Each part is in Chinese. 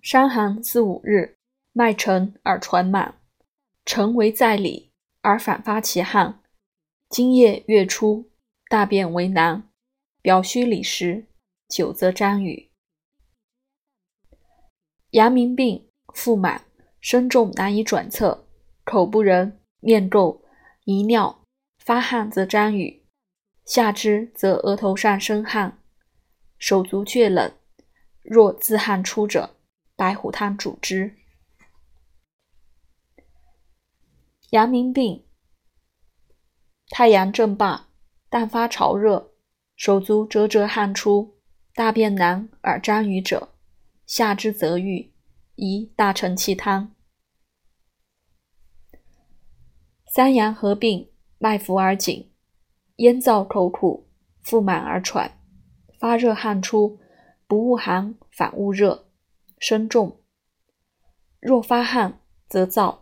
伤寒四五日，脉沉而喘满，沉为在里而反发其汗。今夜月初，大便为难，表虚里实，久则沾雨。阳明病，腹满，身重难以转侧，口不仁，面垢，遗尿，发汗则沾雨，下肢则额头上生汗，手足厥冷。若自汗出者，白虎汤主之。阳明病，太阳正罢，但发潮热，手足折折汗出，大便难而沾雨者，下之则郁，宜大承气汤。三阳合并，脉浮而紧，咽燥口苦，腹满而喘，发热汗出。不恶寒，反恶热，身重。若发汗，则燥，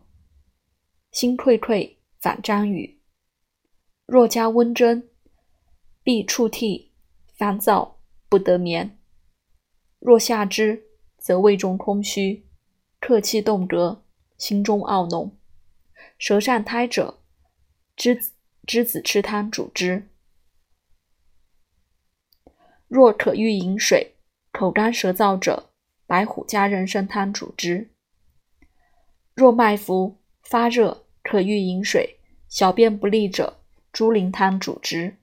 心溃溃，反沾雨。若加温针，必触涕，烦躁，不得眠。若下之，则胃中空虚，客气动辄，心中懊浓。舌上苔者，栀栀子吃汤主之。若可欲饮水。口干舌燥者，白虎加人参汤主之。若脉浮发热，可欲饮水，小便不利者，猪苓汤主之。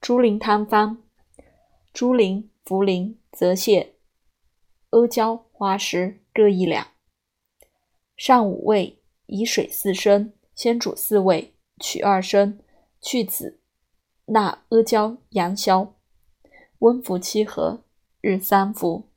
猪苓汤方：猪苓、茯苓、泽泻、阿胶、花石各一两。上五味，以水四升，先煮四味，取二升，去籽，纳阿胶、阳消。温服七合，日三伏。